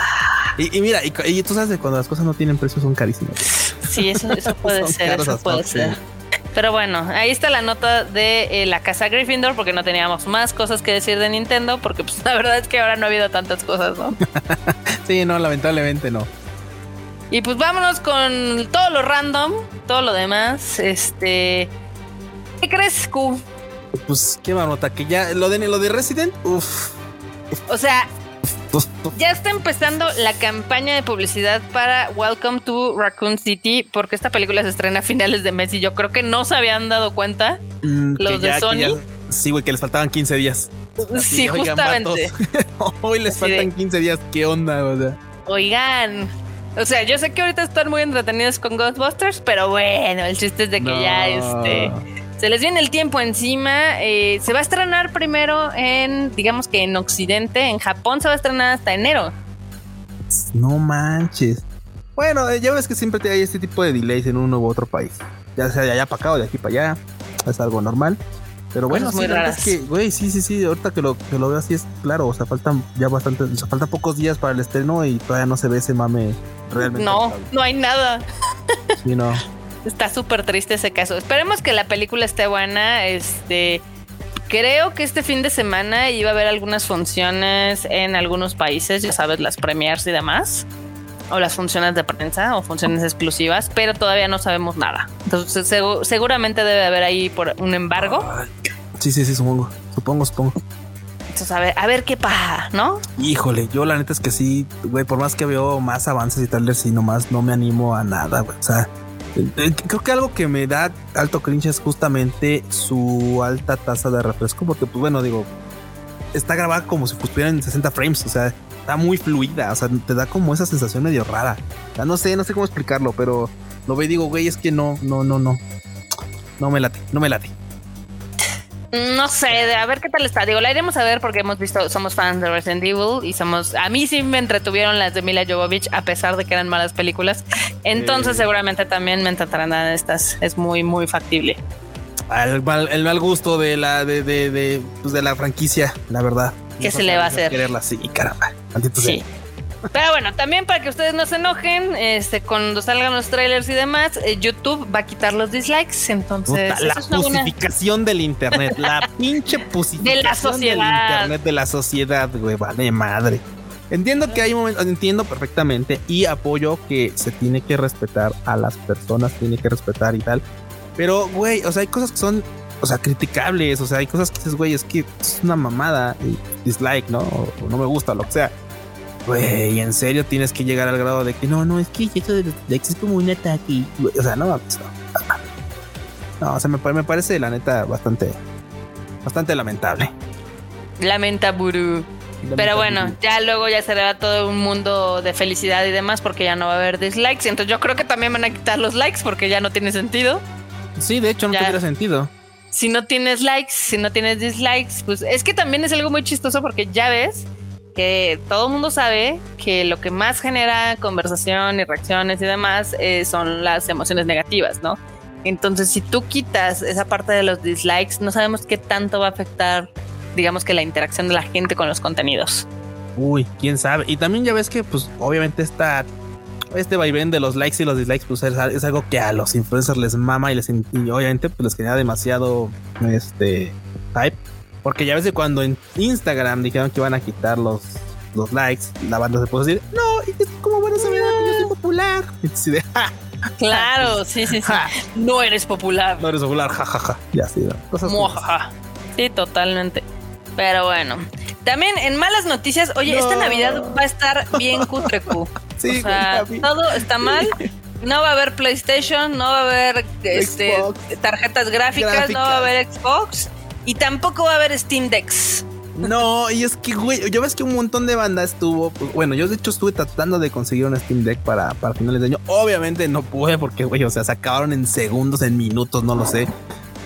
Y, mira, y, tú sabes que cuando las cosas no tienen precio son carísimas. Sí, eso, eso puede ser, eso puede ser. Pero bueno, ahí está la nota de eh, la casa Gryffindor, porque no teníamos más cosas que decir de Nintendo, porque pues la verdad es que ahora no ha habido tantas cosas, ¿no? sí, no, lamentablemente no. Y pues vámonos con todo lo random, todo lo demás. Este. ¿Qué crees, Q? Pues qué nota que ya lo de lo de Resident, uff. O sea, ya está empezando la campaña de publicidad para Welcome to Raccoon City porque esta película se estrena a finales de mes y yo creo que no se habían dado cuenta mm, los de Sony. sí, güey, que les faltaban 15 días. sí, justamente. Hoy les faltan 15 días. ¿Qué onda? O sea? Oigan, o sea, yo sé que ahorita están muy entretenidos con Ghostbusters, pero bueno, el chiste es de que ya este se les viene el tiempo encima. Eh, se va a estrenar primero en, digamos que en Occidente, en Japón se va a estrenar hasta enero. No manches. Bueno, eh, ya ves que siempre hay este tipo de delays en uno u otro país. Ya sea de allá para acá o de aquí para allá. Es algo normal. Pero bueno, sí, es que, güey, sí, sí, sí, ahorita que lo, que lo veo así es claro, o sea, faltan ya bastante, o sea, faltan pocos días para el estreno y todavía no se ve ese mame realmente. No, no hay nada. Sí, no. Está súper triste ese caso. Esperemos que la película esté buena. Este, creo que este fin de semana iba a haber algunas funciones en algunos países, ya sabes, las premiers y demás. O las funciones de prensa o funciones exclusivas, pero todavía no sabemos nada. Entonces, seguramente debe haber ahí por un embargo. Sí, sí, sí, supongo. Supongo, supongo. Entonces, a ver, a ver qué pasa, ¿no? Híjole, yo la neta es que sí, güey, por más que veo más avances y tal, sí, nomás no me animo a nada, güey. O sea, creo que algo que me da alto cringe es justamente su alta tasa de refresco, porque pues bueno, digo, está grabada como si estuviera en 60 frames, o sea, está muy fluida, o sea, te da como esa sensación medio rara. O no sé, no sé cómo explicarlo, pero lo veo y digo, güey, es que no, no, no, no. No me late, no me late. No sé, a ver qué tal está. Digo, la iremos a ver porque hemos visto, somos fans de Resident Evil y somos. A mí sí me entretuvieron las de Mila Jovovich, a pesar de que eran malas películas. Entonces, seguramente también me entretarán estas. Es muy, muy factible. El mal, el mal gusto de la, de, de, de, pues de la franquicia, la verdad. ¿Qué se le va a hacer? Quererla así, caramba. Sí. Pero bueno, también para que ustedes no se enojen, este, cuando salgan los trailers y demás, eh, YouTube va a quitar los dislikes. Entonces, la pusificación del internet, la pinche pusificación de la sociedad. del internet de la sociedad, güey, vale madre. Entiendo que hay momentos, entiendo perfectamente y apoyo que se tiene que respetar a las personas, tiene que respetar y tal. Pero, güey, o sea, hay cosas que son, o sea, criticables, o sea, hay cosas que dices, güey, es que es una mamada, y dislike, ¿no? O, o no me gusta, lo que sea. Güey, en serio tienes que llegar al grado de que no, no, es que esto de es como un ataque. O sea, no, no, no o sea, me, me, parece la neta bastante, bastante lamentable. Lamenta Buru. Pero bueno, ya luego ya será todo un mundo de felicidad y demás porque ya no va a haber dislikes. Entonces yo creo que también van a quitar los likes porque ya no tiene sentido. Sí, de hecho no tiene sentido. Si no tienes likes, si no tienes dislikes, pues es que también es algo muy chistoso porque ya ves que todo mundo sabe que lo que más genera conversación y reacciones y demás eh, son las emociones negativas, ¿no? Entonces, si tú quitas esa parte de los dislikes, no sabemos qué tanto va a afectar, digamos que la interacción de la gente con los contenidos. Uy, quién sabe. Y también ya ves que, pues, obviamente está este vaivén de los likes y los dislikes, pues es, algo que a los influencers les mama y les y obviamente pues les genera demasiado este hype porque ya ves que cuando en Instagram dijeron que iban a quitar los, los likes, la banda se puso decir, no, y es como bueno saber que yo soy popular. claro, sí, sí, sí. No eres popular. No eres popular, jajaja. Ya sí, cosas Sí, totalmente. Pero bueno. También en malas noticias, oye, esta Navidad va a estar bien cutrecu. Sí, o sea, todo está mal. No va a haber PlayStation, no va a haber este, tarjetas gráficas, no va a haber Xbox. Y tampoco va a haber Steam Decks. No, y es que, güey, yo ves que un montón de bandas estuvo. Pues, bueno, yo de hecho estuve tratando de conseguir un Steam Deck para, para finales de año. Obviamente no pude porque, güey, o sea, se acabaron en segundos, en minutos, no lo sé.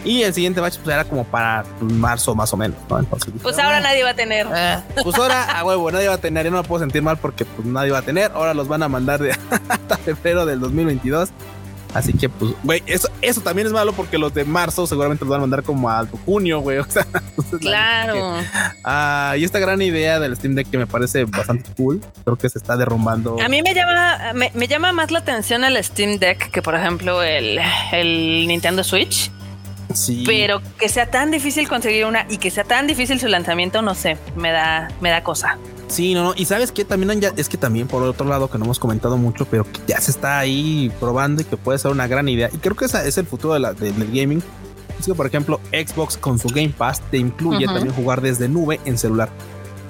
Y el siguiente batch pues, era como para marzo más o menos, ¿no? Entonces, pues ahora nadie va a tener. Eh, pues ahora, a huevo, nadie va a tener. Yo no me puedo sentir mal porque pues nadie va a tener. Ahora los van a mandar de hasta febrero del 2022. Así que, pues, güey, eso, eso también es malo porque los de marzo seguramente los van a mandar como a junio, güey. O sea, claro. ah, y esta gran idea del Steam Deck que me parece bastante cool, creo que se está derrumbando. A mí me llama, me, llama más la atención el Steam Deck que, por ejemplo, el, el Nintendo Switch. Sí. Pero que sea tan difícil conseguir una y que sea tan difícil su lanzamiento, no sé, me da, me da cosa. Sí, no, no. Y sabes que también ya, es que también por otro lado que no hemos comentado mucho, pero que ya se está ahí probando y que puede ser una gran idea. Y creo que esa es el futuro de la, del gaming. es que, por ejemplo, Xbox con su Game Pass te incluye también jugar desde nube en celular.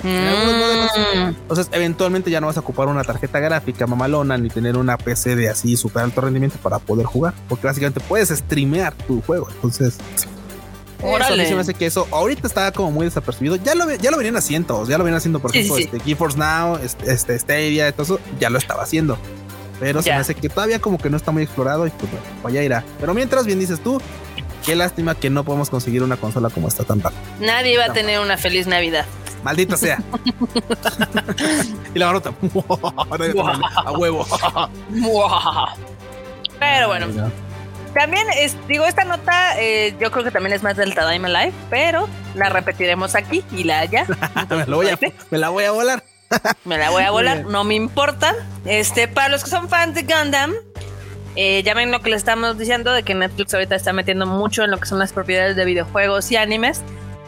Mm. Entonces, eventualmente ya no vas a ocupar una tarjeta gráfica mamalona ni tener una PC de así super alto rendimiento para poder jugar, porque básicamente puedes streamear tu juego. Entonces, Eso me hace que eso ahorita está como muy desapercibido. Ya lo, ya lo venían haciendo, ya lo venían haciendo, por ejemplo, este, GeForce Now, este, este, Stadia, todo eso, ya lo estaba haciendo. Pero se me hace que todavía como que no está muy explorado y pues bueno, pues ya irá. Pero mientras bien dices tú, qué lástima que no podemos conseguir una consola como esta tan rápido. Nadie va a tener una feliz Navidad. Maldita sea. y la barota. a huevo. Pero bueno. También es, digo, esta nota eh, yo creo que también es más del Tadaima Live, pero la repetiremos aquí y la haya. me, voy a, me la voy a volar. me la voy a volar, no me importa. Este, para los que son fans de Gundam, eh, ya ven lo que le estamos diciendo de que Netflix ahorita está metiendo mucho en lo que son las propiedades de videojuegos y animes.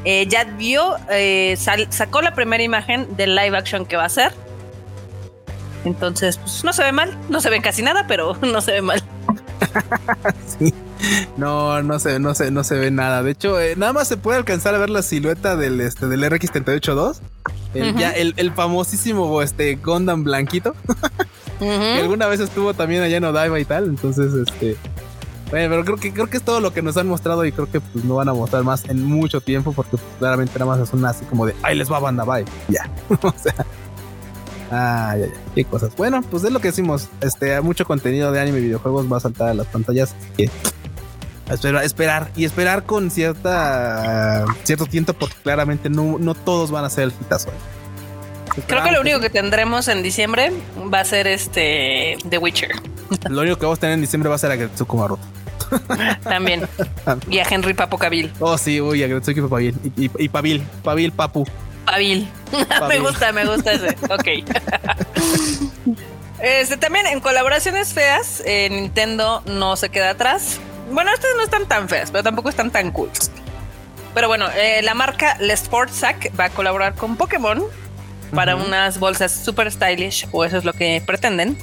Eh, ya vio, eh, sacó la primera imagen del live action que va a ser. Entonces, pues no se ve mal, no se ve casi nada, pero no se ve mal. sí. No, no se, no se, no se ve nada. De hecho, eh, nada más se puede alcanzar a ver la silueta del, este, del RX-382. El, ya, el, famosísimo este, Gundam blanquito. que alguna vez estuvo también allá en Odaiba y tal. Entonces, este, bueno, pero creo que creo que es todo lo que nos han mostrado y creo que pues no van a mostrar más en mucho tiempo porque pues, claramente nada más es una así como de ahí les va banda, bye. Ya. o sea. Ay, ay, qué cosas. Bueno, pues es lo que decimos. Este, mucho contenido de anime y videojuegos va a saltar a las pantallas. Que esperar, esperar y esperar con cierta cierto tiempo porque claramente no, no todos van a ser el hitazo. Creo que lo único que tendremos en diciembre va a ser este The Witcher. Lo único que vamos a tener en diciembre va a ser a Getsuko Maruto. También. Y a Henry Papo Cabil. Oh, sí, uy, a Getsuko Pabil. Y, y, y Pabil, Pabil Papu. Pabil. me gusta, me gusta ese. Ok. Este, también en colaboraciones feas, eh, Nintendo no se queda atrás. Bueno, estas no están tan feas, pero tampoco están tan cool. Pero bueno, eh, la marca Sport Sack va a colaborar con Pokémon para unas bolsas super stylish, o eso es lo que pretenden.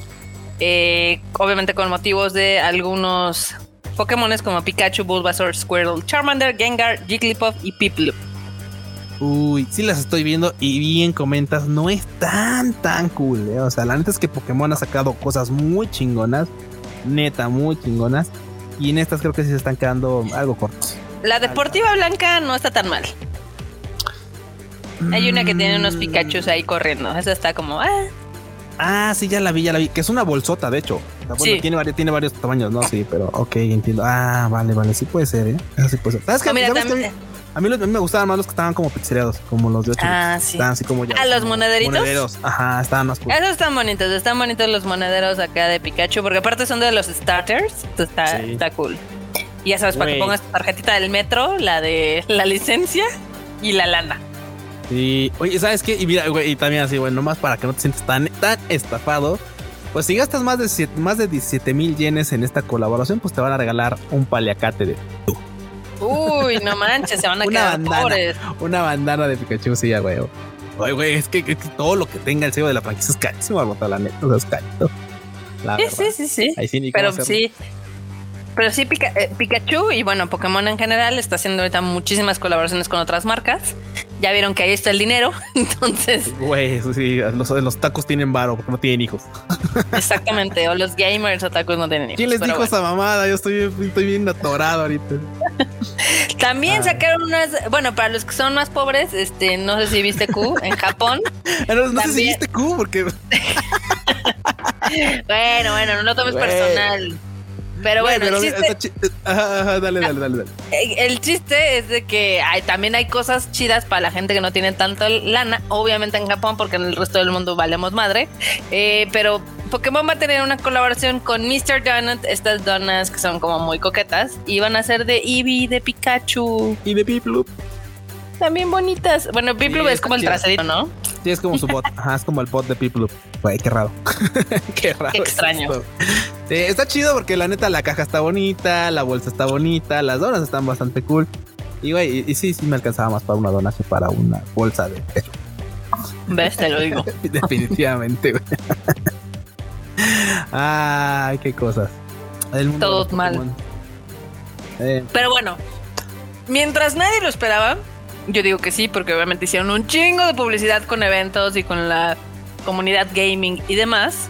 Eh, obviamente con motivos de algunos Pokémones como Pikachu, Bulbasaur, Squirtle, Charmander, Gengar, Jigglypuff y Piplup. Uy, sí las estoy viendo y bien comentas, no es tan tan cool, ¿eh? o sea, la neta es que Pokémon ha sacado cosas muy chingonas, neta, muy chingonas, y en estas creo que sí se están quedando algo cortos. La deportiva blanca no está tan mal. Hay una que tiene unos Pikachus ahí corriendo. Esa está como. Ah. ah, sí, ya la vi, ya la vi. Que es una bolsota, de hecho. sí. tiene, varios, tiene varios tamaños, ¿no? Sí, pero ok, entiendo. Ah, vale, vale. Sí puede ser, ¿eh? sí puede ser. ¿Sabes qué? A mí, a mí me gustaban más los que estaban como pixeleados, como los de 8 Ah, sí. Estaban así como ya. Ah, los monederitos. Monederos. Ajá, estaban más cool. Esos están bonitos, están bonitos los monederos acá de Pikachu, porque aparte son de los starters. Entonces está, está cool. Y ya sabes, para que pongas tu tarjetita del metro, la de la licencia y la lana. Y, oye, ¿sabes qué? Y mira, güey, y también así, bueno, nomás para que no te sientas tan, tan estafado. Pues si gastas más de, más de 17 mil yenes en esta colaboración, pues te van a regalar un paliacate de Uy, no manches, se van a quedar pobres. Una bandana de Pikachu, sí, ya, güey. Oye, güey, es que, todo lo que tenga el sello de la franquicia es carísimo, la neta, o sea, es carito. sí, sí, sí, sí. Pero sí, pero sí, eh, Pikachu y bueno, Pokémon en general está haciendo ahorita muchísimas colaboraciones con otras marcas. Ya vieron que ahí está el dinero, entonces. Güey, sí, los, los tacos tienen varo porque no tienen hijos. Exactamente, o los gamers o tacos no tienen hijos. ¿Quién les dijo esa mamada? Yo estoy, estoy bien atorado ahorita. También sacaron unas, bueno, para los que son más pobres, este, no sé si viste Q en Japón. no, sé si viste Q porque. bueno, bueno, no lo tomes personal. Pero bueno, el chiste, dale, dale, dale, dale, El chiste es de que hay, también hay cosas chidas para la gente que no tiene tanto lana. Obviamente en Japón, porque en el resto del mundo valemos madre. Eh, pero Pokémon va a tener una colaboración con Mr. Donut, estas donas que son como muy coquetas, y van a ser de Eevee, de Pikachu. Y de Piplup. También bonitas. Bueno, Piplup es como el traserito, ¿no? Sí, es como su bot. Ajá, es como el bot de Piplup. Güey, qué raro. qué raro. Qué extraño. Está chido porque la neta la caja está bonita, la bolsa está bonita, las donas están bastante cool. Y güey, y, sí, sí me alcanzaba más para una dona que para una bolsa de ¿Ves? Te lo digo. Definitivamente, güey. Ay, qué cosas. Todo mal. Eh, Pero bueno, mientras nadie lo esperaba, yo digo que sí, porque obviamente hicieron un chingo de publicidad con eventos y con la comunidad gaming y demás.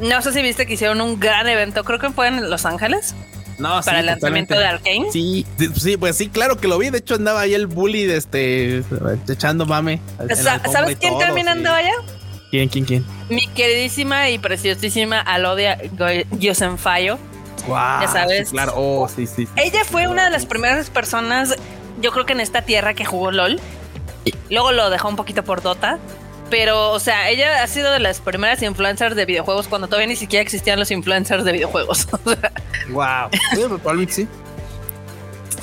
No sé si viste que hicieron un gran evento, creo que fue en Los Ángeles. No, para el lanzamiento de Arkane. Sí, sí, pues sí, claro que lo vi. De hecho, andaba ahí el bully de este echando mame. ¿Sabes quién también andaba allá? ¿Quién, quién, quién? Mi queridísima y preciosísima Alodia Yosenfayo. Wow, ya sabes. claro, oh, sí, sí, Ella fue una de las primeras personas, yo creo que en esta tierra que jugó LOL. Luego lo dejó un poquito por Dota. Pero, o sea, ella ha sido de las primeras influencers de videojuegos cuando todavía ni siquiera existían los influencers de videojuegos. wow. sí.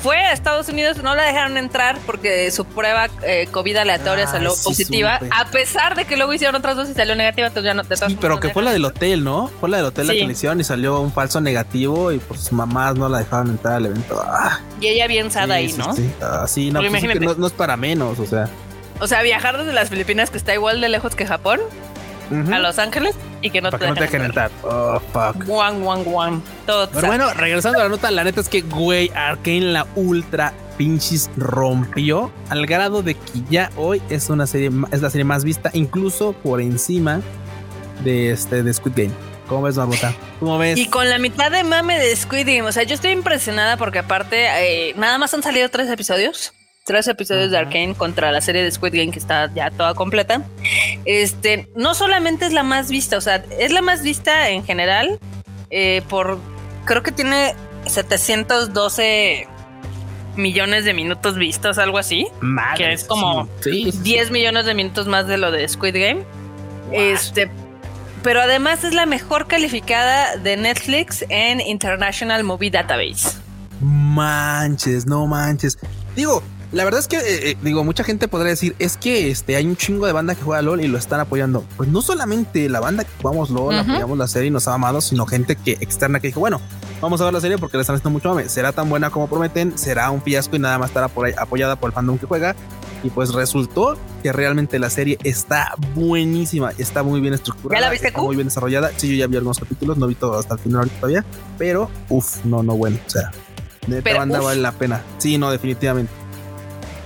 Fue a Estados Unidos, no la dejaron entrar porque su prueba eh, COVID aleatoria salió positiva, a pesar de que luego hicieron otras dos y salió negativa, entonces ya no te Sí, pero que fue la del hotel, ¿no? Fue la del hotel la que le hicieron y salió un falso negativo y pues sus mamás no la dejaron entrar al evento. Ah. Y ella bien sada ahí, ¿no? Sí, ah, sí no, pues no, no es para menos, o sea. O sea, viajar desde las Filipinas, que está igual de lejos que Japón, a Los Ángeles y que no te, dejen entrar. Oh, fuck. Guan, guan, guan. Todo Pero bueno, regresando a la nota, la neta es que, güey, Arkane la ultra pinches rompió al grado de que ya hoy es una serie, es la serie más vista, incluso por encima de este de Squid Game. ¿Cómo ves, Barbota? ¿Cómo ves? Y con la mitad de mame de Squid Game. O sea, yo estoy impresionada porque aparte, eh, nada más han salido tres episodios tres episodios de Arkane contra la serie de Squid Game que está ya toda completa. Este, no solamente es la más vista, o sea, es la más vista en general eh, por, creo que tiene 712 millones de minutos vistos, algo así. que es como 10 millones de minutos más de lo de Squid Game. Este, pero además es la mejor calificada de Netflix en International Movie Database. Manches, no manches. Digo, la verdad es que, eh, eh, digo, mucha gente podría decir, es que este, hay un chingo de banda que juega LOL y lo están apoyando. Pues no solamente la banda que jugamos LOL, apoyamos la serie y nos ha amado, sino gente que externa que dijo, bueno, vamos a ver la serie porque le están haciendo mucho mame. ¿Será tan buena como prometen? ¿Será un fiasco y nada más estará por ahí apoyada por el fandom que juega? Y pues resultó que realmente la serie está buenísima, está muy bien estructurada, ¿Ya la viste muy bien desarrollada. Sí, yo ya vi algunos capítulos, no vi todo hasta el final todavía, pero uff, no, no, bueno, o sea, de banda vale la pena. Sí, no, definitivamente.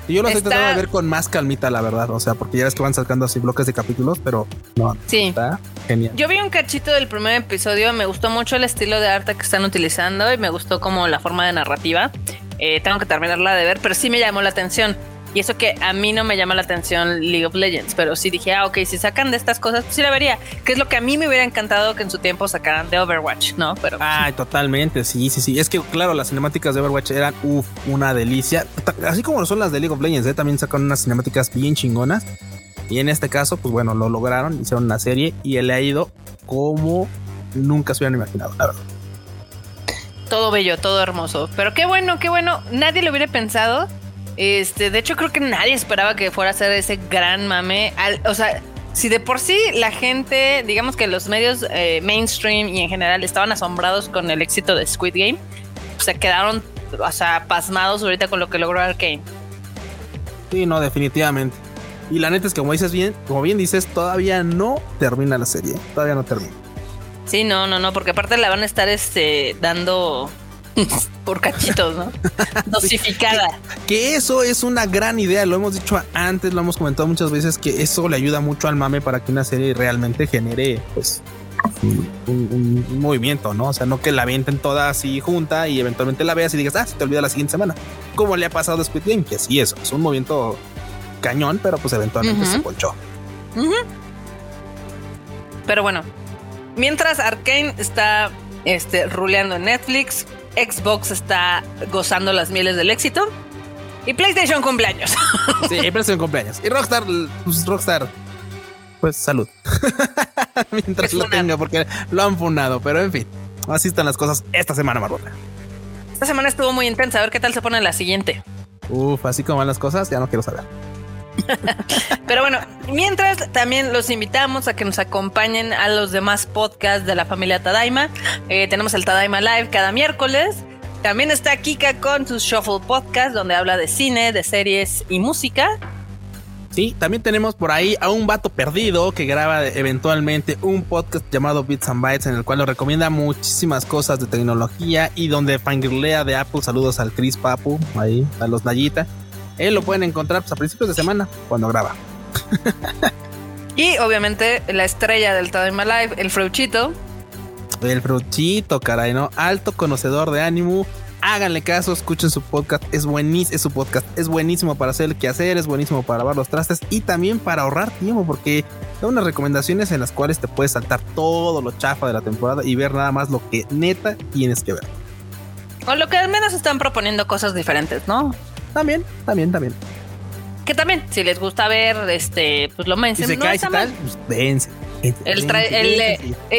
Y yo lo estoy tratando de ver con más calmita, la verdad. O sea, porque ya ves que van sacando así bloques de capítulos, pero no. Sí. Está genial. Yo vi un cachito del primer episodio. Me gustó mucho el estilo de arte que están utilizando y me gustó como la forma de narrativa. Eh, tengo que terminarla de ver, pero sí me llamó la atención. Y eso que a mí no me llama la atención League of Legends, pero sí dije, ah, ok, si sacan de estas cosas, pues sí la vería. Que es lo que a mí me hubiera encantado que en su tiempo sacaran de Overwatch, ¿no? Pero. Ay, totalmente, sí, sí, sí. Es que, claro, las cinemáticas de Overwatch eran, uff, una delicia. Así como son las de League of Legends, ¿eh? también sacaron unas cinemáticas bien chingonas. Y en este caso, pues bueno, lo lograron, hicieron una serie y le ha ido como nunca se hubieran imaginado, la verdad. Todo bello, todo hermoso. Pero qué bueno, qué bueno. Nadie lo hubiera pensado este, de hecho, creo que nadie esperaba que fuera a ser ese gran mame. o sea, si de por sí la gente, digamos que los medios eh, mainstream y en general estaban asombrados con el éxito de Squid Game, se quedaron, o sea, pasmados ahorita con lo que logró Arkane. Sí, no, definitivamente. Y la neta es que como dices bien, como bien dices, todavía no termina la serie, todavía no termina. Sí, no, no, no, porque aparte la van a estar este dando por cachitos, ¿no? Dosificada. Que, eso es una gran idea, lo hemos dicho antes, lo hemos comentado muchas veces, que eso le ayuda mucho al mame para que una serie realmente genere, pues, un, movimiento, ¿no? O sea, no que la avienten toda así junta y eventualmente la veas y digas, ah, se te olvida la siguiente semana. Como le ha pasado a Squid Game, que sí, eso es un movimiento cañón, pero pues eventualmente se ponchó. Pero bueno, mientras Arkane está este, ruleando en Netflix, Xbox está gozando las mieles del éxito. Y PlayStation cumpleaños. Sí, PlayStation cumpleaños. Y Rockstar, pues Rockstar, pues salud. Mientras lo tenga, porque lo han fundado. Pero en fin, así están las cosas esta semana, Marrota. Esta semana estuvo muy intensa. A ver qué tal se pone la siguiente. Uf, así como van las cosas, ya no quiero saber. Pero bueno, mientras también los invitamos a que nos acompañen a los demás podcasts de la familia Tadaima. Eh, tenemos el Tadaima Live cada miércoles. También está Kika con su Shuffle Podcast, donde habla de cine, de series y música. Sí, también tenemos por ahí a un vato perdido que graba eventualmente un podcast llamado Bits and Bytes en el cual nos recomienda muchísimas cosas de tecnología y donde fangirlea de Apple. Saludos al Chris Papu, ahí, a los Nayita. Él lo pueden encontrar pues, a principios de semana cuando graba. y obviamente la estrella del Time Alive, el Fruchito. El Fruchito, caray, ¿no? Alto conocedor de ánimo háganle caso, escuchen su podcast, es buenísimo, es su podcast, es buenísimo para hacer el quehacer, es buenísimo para lavar los trastes y también para ahorrar tiempo, porque da unas recomendaciones en las cuales te puedes saltar todo lo chafa de la temporada y ver nada más lo que neta tienes que ver. O lo que al menos están proponiendo cosas diferentes, ¿no? También, también, también. Que también, si les gusta ver, este, pues lo mencionan. Si se cae y tal, pues vence. El, eh,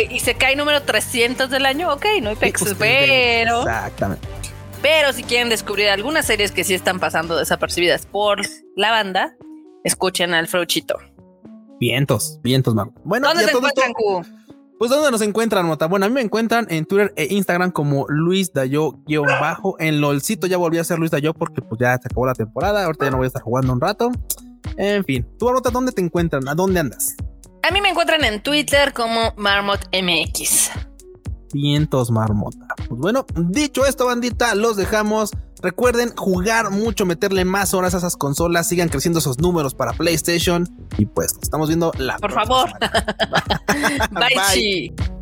y se cae número 300 del año, ok, no hay pues, pero. Exactamente. Pero si quieren descubrir algunas series que sí están pasando desapercibidas por la banda, escuchen al Frochito. Vientos, vientos, Marco. Bueno, ¿dónde se encuentran, Pues ¿dónde nos encuentran, Mota? Bueno, a mí me encuentran en Twitter e Instagram como Luis Dayo-bajo. En LOLcito ya volví a ser Luis Dayo porque pues ya se acabó la temporada. Ahorita ya no voy a estar jugando un rato. En fin, tú, Marmota, ¿dónde te encuentran? ¿A dónde andas? A mí me encuentran en Twitter como MarmotMX vientos marmota. Pues bueno, dicho esto, bandita, los dejamos. Recuerden jugar mucho, meterle más horas a esas consolas, sigan creciendo esos números para PlayStation. Y pues, estamos viendo la. Por favor. Bye. Bye.